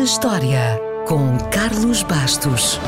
na História, com Carlos Bastos.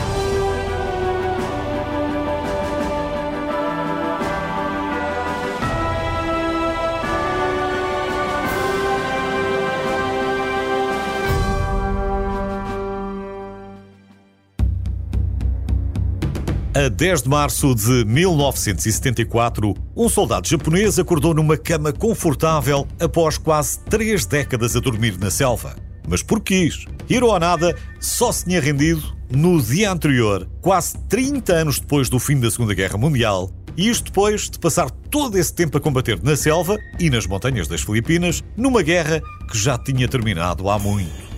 A 10 de março de 1974, um soldado japonês acordou numa cama confortável após quase três décadas a dormir na selva. Mas por quis? Hiro Onada só se tinha rendido no dia anterior, quase 30 anos depois do fim da Segunda Guerra Mundial, e isto depois de passar todo esse tempo a combater na selva e nas montanhas das Filipinas, numa guerra que já tinha terminado há muito.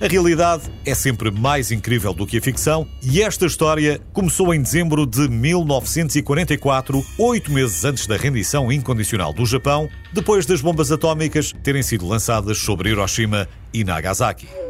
A realidade é sempre mais incrível do que a ficção e esta história começou em dezembro de 1944, oito meses antes da rendição incondicional do Japão, depois das bombas atómicas terem sido lançadas sobre Hiroshima e Nagasaki.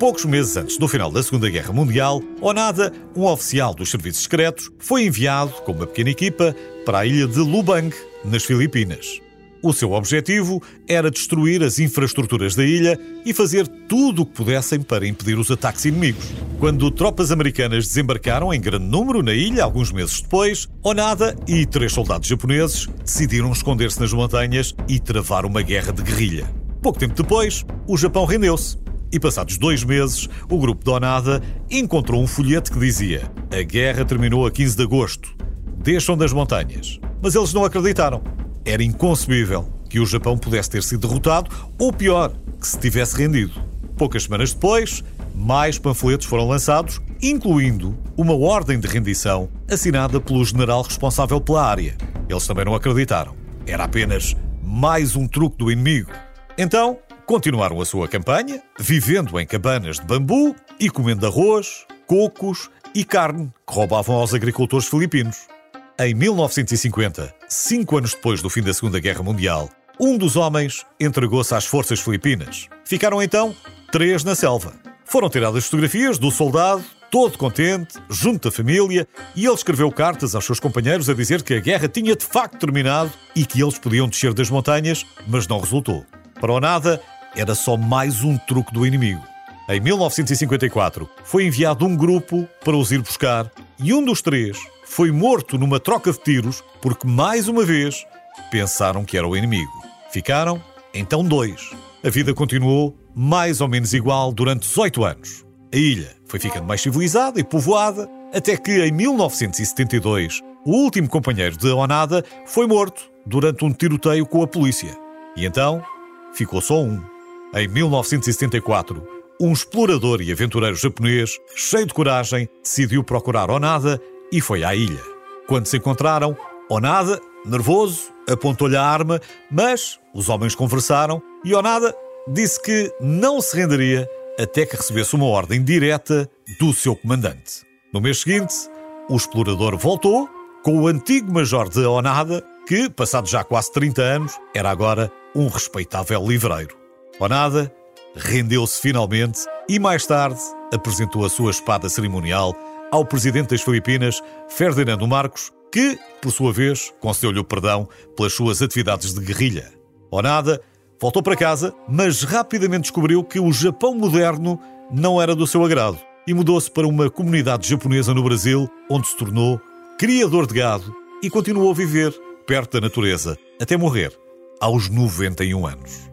Poucos meses antes do final da Segunda Guerra Mundial, Onada, um oficial dos serviços secretos, foi enviado com uma pequena equipa para a ilha de Lubang, nas Filipinas. O seu objetivo era destruir as infraestruturas da ilha e fazer tudo o que pudessem para impedir os ataques inimigos. Quando tropas americanas desembarcaram em grande número na ilha, alguns meses depois, Onada e três soldados japoneses decidiram esconder-se nas montanhas e travar uma guerra de guerrilha. Pouco tempo depois, o Japão rendeu-se. E passados dois meses, o grupo de Onada encontrou um folheto que dizia: A guerra terminou a 15 de agosto. Deixam das montanhas. Mas eles não acreditaram. Era inconcebível que o Japão pudesse ter sido derrotado ou, pior, que se tivesse rendido. Poucas semanas depois, mais panfletos foram lançados, incluindo uma ordem de rendição assinada pelo general responsável pela área. Eles também não acreditaram. Era apenas mais um truque do inimigo. Então, continuaram a sua campanha, vivendo em cabanas de bambu e comendo arroz, cocos e carne que roubavam aos agricultores filipinos. Em 1950, cinco anos depois do fim da Segunda Guerra Mundial, um dos homens entregou-se às forças filipinas. Ficaram então três na selva. Foram tiradas fotografias do soldado, todo contente, junto da família, e ele escreveu cartas aos seus companheiros a dizer que a guerra tinha de facto terminado e que eles podiam descer das montanhas, mas não resultou. Para o nada, era só mais um truque do inimigo. Em 1954, foi enviado um grupo para os ir buscar e um dos três foi morto numa troca de tiros porque, mais uma vez, pensaram que era o inimigo. Ficaram, então, dois. A vida continuou mais ou menos igual durante 18 anos. A ilha foi ficando mais civilizada e povoada, até que em 1972 o último companheiro de Onada foi morto durante um tiroteio com a polícia. E então ficou só um. Em 1974, um explorador e aventureiro japonês, cheio de coragem, decidiu procurar Onada e foi à ilha. Quando se encontraram, Onada, nervoso, apontou-lhe a arma, mas os homens conversaram e Onada disse que não se renderia até que recebesse uma ordem direta do seu comandante. No mês seguinte, o explorador voltou com o antigo major de Onada, que, passado já quase 30 anos, era agora um respeitável livreiro. Onada rendeu-se finalmente e mais tarde apresentou a sua espada cerimonial ao presidente das Filipinas, Ferdinando Marcos, que, por sua vez, concedeu-lhe o perdão pelas suas atividades de guerrilha. Onada voltou para casa, mas rapidamente descobriu que o Japão moderno não era do seu agrado e mudou-se para uma comunidade japonesa no Brasil, onde se tornou criador de gado e continuou a viver perto da natureza, até morrer, aos 91 anos.